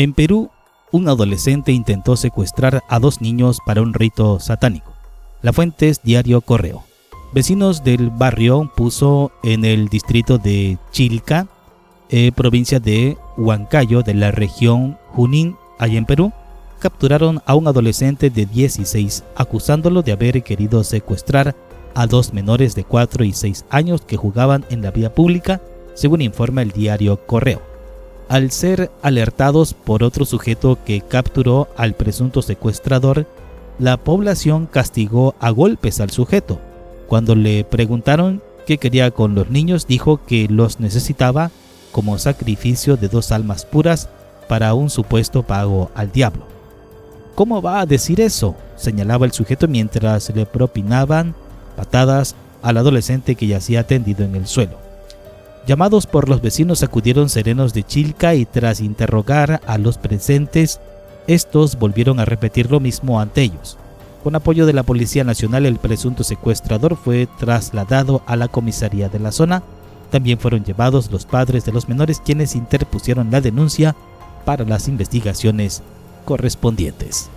En Perú, un adolescente intentó secuestrar a dos niños para un rito satánico. La fuente es Diario Correo. Vecinos del barrio puso en el distrito de Chilca, eh, provincia de Huancayo, de la región Junín, allá en Perú, capturaron a un adolescente de 16 acusándolo de haber querido secuestrar a dos menores de 4 y 6 años que jugaban en la vía pública, según informa el diario Correo. Al ser alertados por otro sujeto que capturó al presunto secuestrador, la población castigó a golpes al sujeto. Cuando le preguntaron qué quería con los niños, dijo que los necesitaba como sacrificio de dos almas puras para un supuesto pago al diablo. ¿Cómo va a decir eso? señalaba el sujeto mientras le propinaban patadas al adolescente que yacía tendido en el suelo. Llamados por los vecinos acudieron serenos de Chilca y tras interrogar a los presentes, estos volvieron a repetir lo mismo ante ellos. Con apoyo de la Policía Nacional, el presunto secuestrador fue trasladado a la comisaría de la zona. También fueron llevados los padres de los menores quienes interpusieron la denuncia para las investigaciones correspondientes.